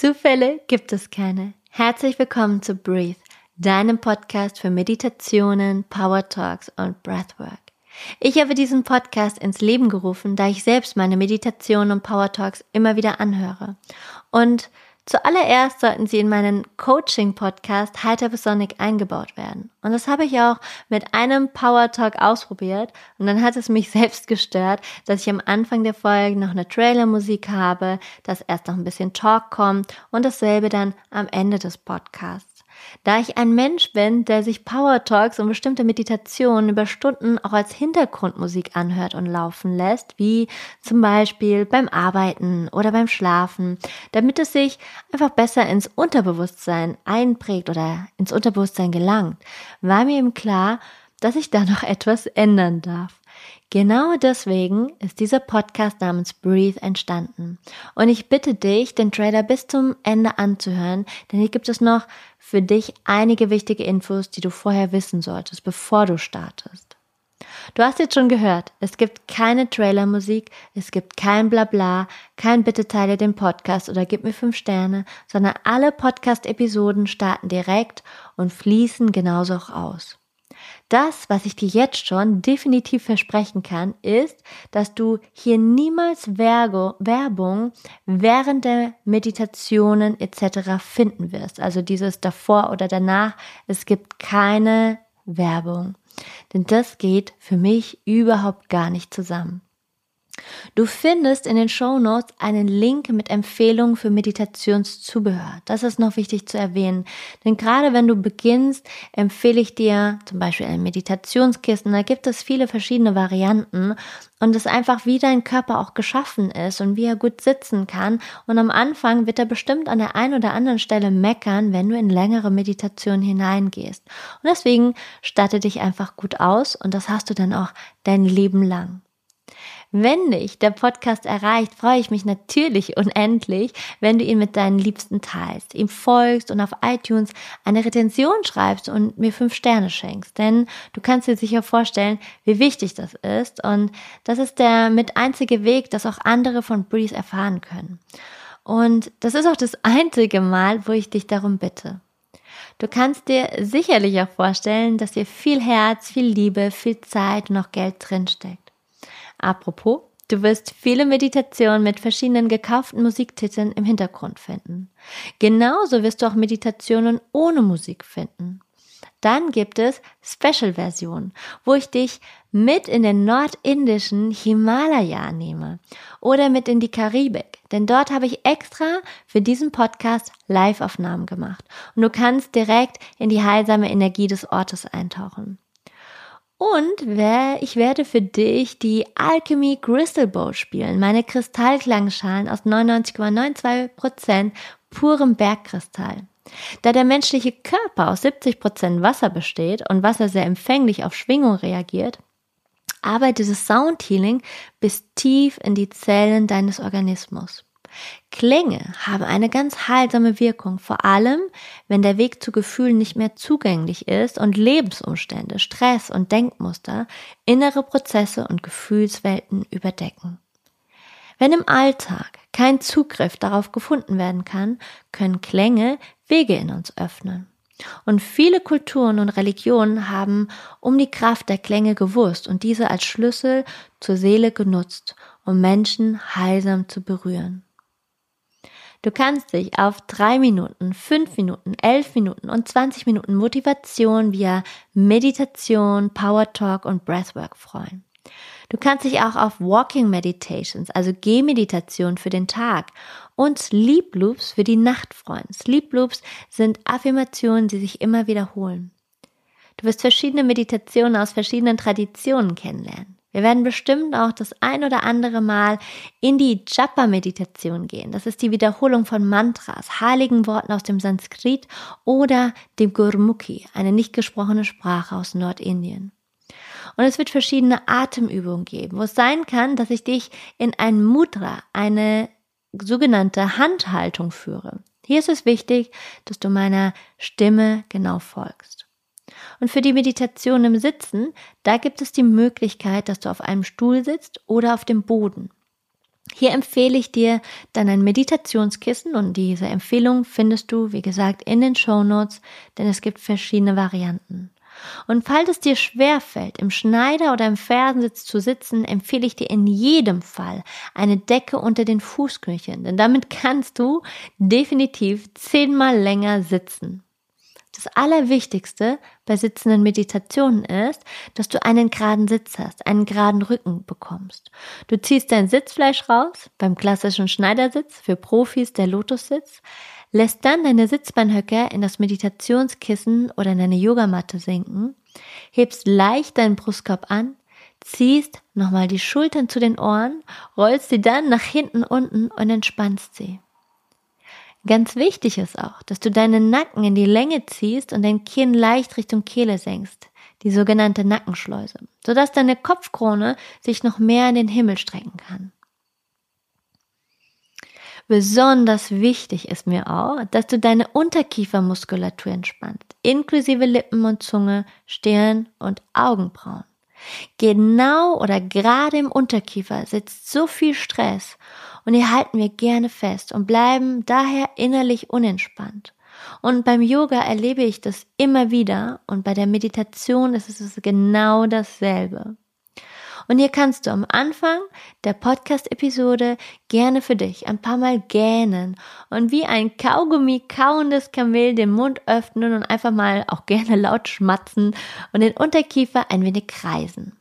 Zufälle gibt es keine. Herzlich willkommen zu Breathe, deinem Podcast für Meditationen, Power Talks und Breathwork. Ich habe diesen Podcast ins Leben gerufen, da ich selbst meine Meditationen und Power Talks immer wieder anhöre. Und Zuallererst sollten sie in meinen Coaching-Podcast Heiter bis Sonnig eingebaut werden. Und das habe ich auch mit einem Power Talk ausprobiert. Und dann hat es mich selbst gestört, dass ich am Anfang der Folge noch eine Trailer-Musik habe, dass erst noch ein bisschen Talk kommt und dasselbe dann am Ende des Podcasts. Da ich ein Mensch bin, der sich Power Talks und bestimmte Meditationen über Stunden auch als Hintergrundmusik anhört und laufen lässt, wie zum Beispiel beim Arbeiten oder beim Schlafen, damit es sich einfach besser ins Unterbewusstsein einprägt oder ins Unterbewusstsein gelangt, war mir eben klar, dass ich da noch etwas ändern darf. Genau deswegen ist dieser Podcast namens Breathe entstanden. Und ich bitte dich, den Trailer bis zum Ende anzuhören, denn hier gibt es noch für dich einige wichtige Infos, die du vorher wissen solltest, bevor du startest. Du hast jetzt schon gehört, es gibt keine Trailermusik, es gibt kein Blabla, kein Bitte teile den Podcast oder gib mir fünf Sterne, sondern alle Podcast-Episoden starten direkt und fließen genauso auch aus. Das, was ich dir jetzt schon definitiv versprechen kann, ist, dass du hier niemals Werbung während der Meditationen etc. finden wirst. Also dieses davor oder danach. Es gibt keine Werbung. Denn das geht für mich überhaupt gar nicht zusammen. Du findest in den Show Notes einen Link mit Empfehlungen für Meditationszubehör. Das ist noch wichtig zu erwähnen. Denn gerade wenn du beginnst, empfehle ich dir zum Beispiel ein Meditationskissen. Da gibt es viele verschiedene Varianten und es einfach wie dein Körper auch geschaffen ist und wie er gut sitzen kann. Und am Anfang wird er bestimmt an der einen oder anderen Stelle meckern, wenn du in längere Meditation hineingehst. Und deswegen statte dich einfach gut aus und das hast du dann auch dein Leben lang. Wenn dich der Podcast erreicht, freue ich mich natürlich unendlich, wenn du ihn mit deinen Liebsten teilst, ihm folgst und auf iTunes eine Retention schreibst und mir fünf Sterne schenkst. Denn du kannst dir sicher vorstellen, wie wichtig das ist. Und das ist der mit einzige Weg, dass auch andere von Breeze erfahren können. Und das ist auch das einzige Mal, wo ich dich darum bitte. Du kannst dir sicherlich auch vorstellen, dass hier viel Herz, viel Liebe, viel Zeit und auch Geld drinsteckt. Apropos, du wirst viele Meditationen mit verschiedenen gekauften Musiktiteln im Hintergrund finden. Genauso wirst du auch Meditationen ohne Musik finden. Dann gibt es Special-Versionen, wo ich dich mit in den nordindischen Himalaya nehme oder mit in die Karibik, denn dort habe ich extra für diesen Podcast Live-Aufnahmen gemacht und du kannst direkt in die heilsame Energie des Ortes eintauchen. Und ich werde für dich die Alchemy Crystal Bowl spielen, meine Kristallklangschalen aus 99,92% purem Bergkristall. Da der menschliche Körper aus 70% Wasser besteht und Wasser sehr empfänglich auf Schwingung reagiert, arbeitet das Sound Healing bis tief in die Zellen deines Organismus. Klänge haben eine ganz heilsame Wirkung, vor allem wenn der Weg zu Gefühlen nicht mehr zugänglich ist und Lebensumstände, Stress und Denkmuster innere Prozesse und Gefühlswelten überdecken. Wenn im Alltag kein Zugriff darauf gefunden werden kann, können Klänge Wege in uns öffnen. Und viele Kulturen und Religionen haben um die Kraft der Klänge gewusst und diese als Schlüssel zur Seele genutzt, um Menschen heilsam zu berühren. Du kannst dich auf drei Minuten, fünf Minuten, elf Minuten und 20 Minuten Motivation via Meditation, Power Talk und Breathwork freuen. Du kannst dich auch auf Walking Meditations, also Gehmeditation für den Tag und Sleep Loops für die Nacht freuen. Sleep Loops sind Affirmationen, die sich immer wiederholen. Du wirst verschiedene Meditationen aus verschiedenen Traditionen kennenlernen. Wir werden bestimmt auch das ein oder andere Mal in die Japa-Meditation gehen. Das ist die Wiederholung von Mantras, heiligen Worten aus dem Sanskrit oder dem Gurmukhi, eine nicht gesprochene Sprache aus Nordindien. Und es wird verschiedene Atemübungen geben, wo es sein kann, dass ich dich in ein Mudra, eine sogenannte Handhaltung führe. Hier ist es wichtig, dass du meiner Stimme genau folgst. Und für die Meditation im Sitzen, da gibt es die Möglichkeit, dass du auf einem Stuhl sitzt oder auf dem Boden. Hier empfehle ich dir dann ein Meditationskissen und diese Empfehlung findest du, wie gesagt, in den Show Notes, denn es gibt verschiedene Varianten. Und falls es dir schwerfällt, im Schneider oder im Fersensitz zu sitzen, empfehle ich dir in jedem Fall eine Decke unter den Fußknöcheln, denn damit kannst du definitiv zehnmal länger sitzen. Das Allerwichtigste bei sitzenden Meditationen ist, dass du einen geraden Sitz hast, einen geraden Rücken bekommst. Du ziehst dein Sitzfleisch raus, beim klassischen Schneidersitz, für Profis der Lotussitz, lässt dann deine Sitzbeinhöcker in das Meditationskissen oder in deine Yogamatte sinken, hebst leicht deinen Brustkorb an, ziehst nochmal die Schultern zu den Ohren, rollst sie dann nach hinten unten und entspannst sie. Ganz wichtig ist auch, dass du deinen Nacken in die Länge ziehst und dein Kinn leicht Richtung Kehle senkst, die sogenannte Nackenschleuse, sodass deine Kopfkrone sich noch mehr in den Himmel strecken kann. Besonders wichtig ist mir auch, dass du deine Unterkiefermuskulatur entspannst, inklusive Lippen und Zunge, Stirn und Augenbrauen. Genau oder gerade im Unterkiefer sitzt so viel Stress und hier halten wir gerne fest und bleiben daher innerlich unentspannt. Und beim Yoga erlebe ich das immer wieder und bei der Meditation ist es genau dasselbe. Und hier kannst du am Anfang der Podcast-Episode gerne für dich ein paar Mal gähnen und wie ein Kaugummi kauendes Kamel den Mund öffnen und einfach mal auch gerne laut schmatzen und den Unterkiefer ein wenig kreisen.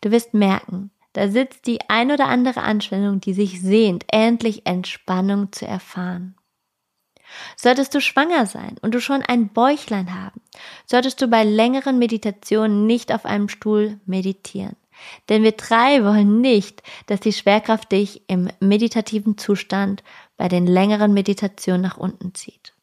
Du wirst merken, da sitzt die ein oder andere Anspannung, die sich sehnt, endlich Entspannung zu erfahren. Solltest du schwanger sein und du schon ein Bäuchlein haben, solltest du bei längeren Meditationen nicht auf einem Stuhl meditieren. Denn wir drei wollen nicht, dass die Schwerkraft dich im meditativen Zustand bei den längeren Meditationen nach unten zieht.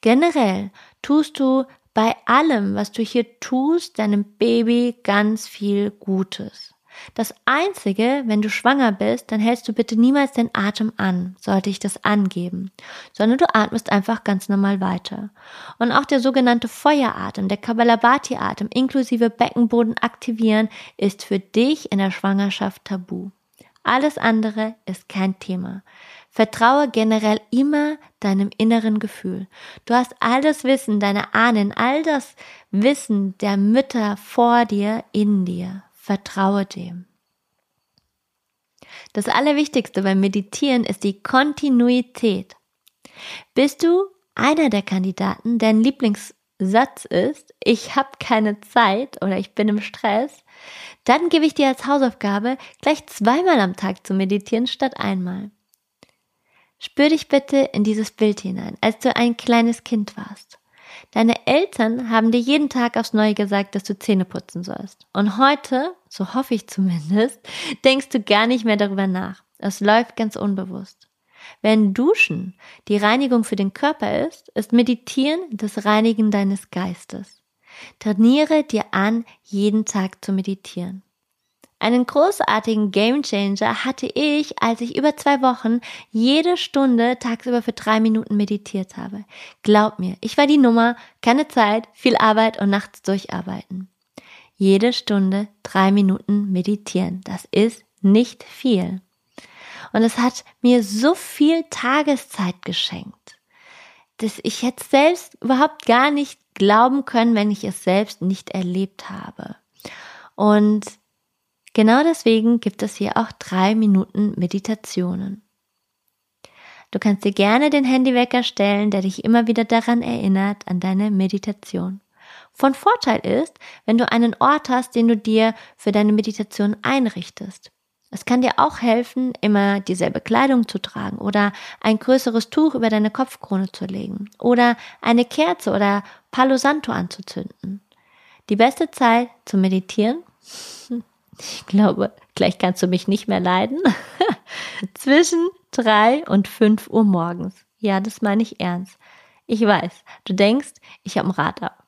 Generell tust du bei allem, was du hier tust, deinem Baby ganz viel Gutes. Das Einzige, wenn du schwanger bist, dann hältst du bitte niemals den Atem an, sollte ich das angeben, sondern du atmest einfach ganz normal weiter. Und auch der sogenannte Feueratem, der Kabbalabhati-Atem inklusive Beckenboden aktivieren, ist für dich in der Schwangerschaft tabu. Alles andere ist kein Thema. Vertraue generell immer deinem inneren Gefühl. Du hast all das Wissen deiner Ahnen, all das Wissen der Mütter vor dir in dir. Vertraue dem. Das Allerwichtigste beim Meditieren ist die Kontinuität. Bist du einer der Kandidaten, deren Lieblingssatz ist, ich habe keine Zeit oder ich bin im Stress, dann gebe ich dir als Hausaufgabe, gleich zweimal am Tag zu meditieren statt einmal. Spür dich bitte in dieses Bild hinein, als du ein kleines Kind warst. Deine Eltern haben dir jeden Tag aufs Neue gesagt, dass du Zähne putzen sollst. Und heute, so hoffe ich zumindest, denkst du gar nicht mehr darüber nach. Es läuft ganz unbewusst. Wenn Duschen die Reinigung für den Körper ist, ist Meditieren das Reinigen deines Geistes. Trainiere dir an, jeden Tag zu meditieren. Einen großartigen Gamechanger hatte ich, als ich über zwei Wochen jede Stunde tagsüber für drei Minuten meditiert habe. Glaub mir, ich war die Nummer, keine Zeit, viel Arbeit und nachts durcharbeiten. Jede Stunde drei Minuten meditieren. Das ist nicht viel. Und es hat mir so viel Tageszeit geschenkt, dass ich jetzt selbst überhaupt gar nicht glauben können, wenn ich es selbst nicht erlebt habe. Und Genau deswegen gibt es hier auch drei Minuten Meditationen. Du kannst dir gerne den Handywecker stellen, der dich immer wieder daran erinnert, an deine Meditation. Von Vorteil ist, wenn du einen Ort hast, den du dir für deine Meditation einrichtest. Es kann dir auch helfen, immer dieselbe Kleidung zu tragen oder ein größeres Tuch über deine Kopfkrone zu legen oder eine Kerze oder Palo Santo anzuzünden. Die beste Zeit zum Meditieren ich glaube, gleich kannst du mich nicht mehr leiden. Zwischen drei und fünf Uhr morgens. Ja, das meine ich ernst. Ich weiß, du denkst, ich habe ein Rad ab.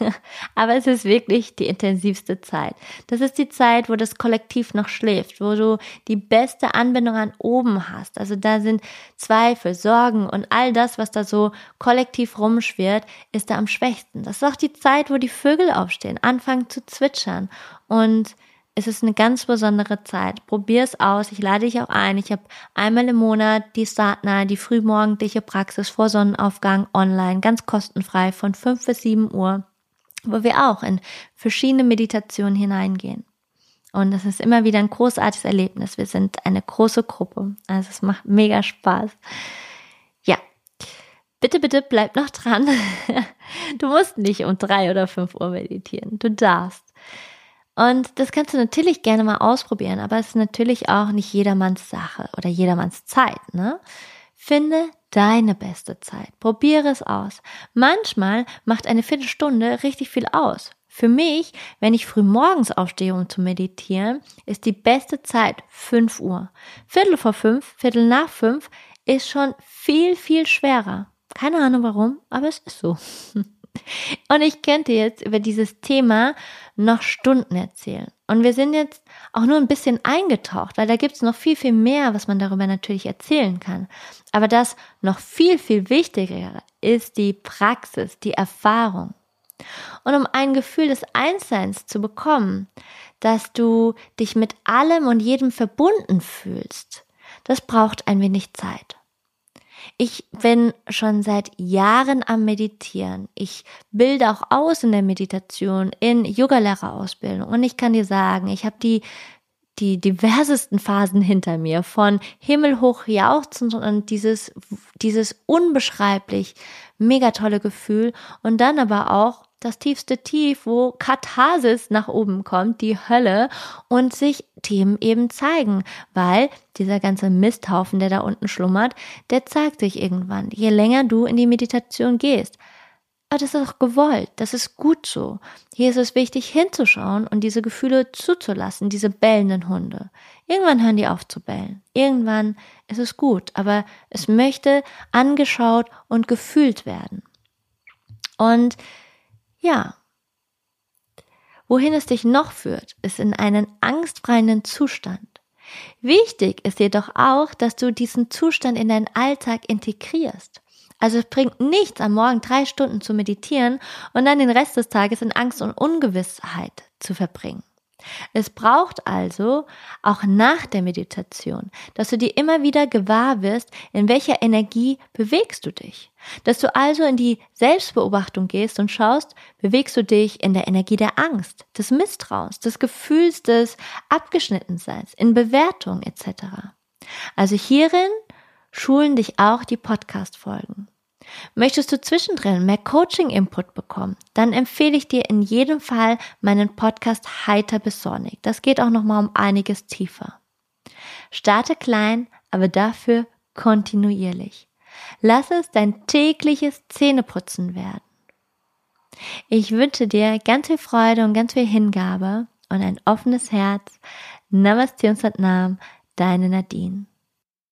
Aber es ist wirklich die intensivste Zeit. Das ist die Zeit, wo das Kollektiv noch schläft, wo du die beste Anbindung an oben hast. Also da sind Zweifel, Sorgen und all das, was da so kollektiv rumschwirrt, ist da am schwächsten. Das ist auch die Zeit, wo die Vögel aufstehen, anfangen zu zwitschern und es ist eine ganz besondere Zeit. Probier es aus. Ich lade dich auch ein. Ich habe einmal im Monat die Startner, die frühmorgendliche Praxis vor Sonnenaufgang online, ganz kostenfrei von 5 bis 7 Uhr, wo wir auch in verschiedene Meditationen hineingehen. Und das ist immer wieder ein großartiges Erlebnis. Wir sind eine große Gruppe. Also es macht mega Spaß. Ja. Bitte, bitte bleib noch dran. Du musst nicht um drei oder fünf Uhr meditieren. Du darfst. Und das kannst du natürlich gerne mal ausprobieren, aber es ist natürlich auch nicht jedermanns Sache oder jedermanns Zeit, ne? Finde deine beste Zeit. Probiere es aus. Manchmal macht eine Viertelstunde richtig viel aus. Für mich, wenn ich früh morgens aufstehe, um zu meditieren, ist die beste Zeit 5 Uhr. Viertel vor fünf, Viertel nach fünf ist schon viel, viel schwerer. Keine Ahnung warum, aber es ist so. Und ich könnte jetzt über dieses Thema noch Stunden erzählen. Und wir sind jetzt auch nur ein bisschen eingetaucht, weil da gibt es noch viel, viel mehr, was man darüber natürlich erzählen kann. Aber das noch viel, viel wichtigere ist die Praxis, die Erfahrung. Und um ein Gefühl des Einsseins zu bekommen, dass du dich mit allem und jedem verbunden fühlst, das braucht ein wenig Zeit. Ich bin schon seit Jahren am Meditieren. Ich bilde auch aus in der Meditation, in Yogalehrerausbildung. Und ich kann dir sagen, ich habe die die diversesten Phasen hinter mir, von himmelhoch jauchzend und dieses, dieses unbeschreiblich mega tolle Gefühl und dann aber auch das tiefste Tief, wo Katharsis nach oben kommt, die Hölle und sich Themen eben zeigen, weil dieser ganze Misthaufen, der da unten schlummert, der zeigt sich irgendwann, je länger du in die Meditation gehst. Aber das ist auch gewollt, das ist gut so. Hier ist es wichtig hinzuschauen und diese Gefühle zuzulassen, diese bellenden Hunde. Irgendwann hören die auf zu bellen. Irgendwann ist es gut, aber es möchte angeschaut und gefühlt werden. Und ja. Wohin es dich noch führt, ist in einen angstfreien Zustand. Wichtig ist jedoch auch, dass du diesen Zustand in deinen Alltag integrierst. Also es bringt nichts, am Morgen drei Stunden zu meditieren und dann den Rest des Tages in Angst und Ungewissheit zu verbringen. Es braucht also auch nach der Meditation, dass du dir immer wieder gewahr wirst, in welcher Energie bewegst du dich. Dass du also in die Selbstbeobachtung gehst und schaust, bewegst du dich in der Energie der Angst, des Misstrauens, des Gefühls des Abgeschnittenseins, in Bewertung etc. Also hierin schulen dich auch die Podcast-Folgen. Möchtest du zwischendrin mehr Coaching-Input bekommen, dann empfehle ich dir in jedem Fall meinen Podcast Heiter bis Sonnig. Das geht auch nochmal um einiges tiefer. Starte klein, aber dafür kontinuierlich. Lass es dein tägliches Zähneputzen werden. Ich wünsche dir ganz viel Freude und ganz viel Hingabe und ein offenes Herz. Namaste und Satnam, deine Nadine.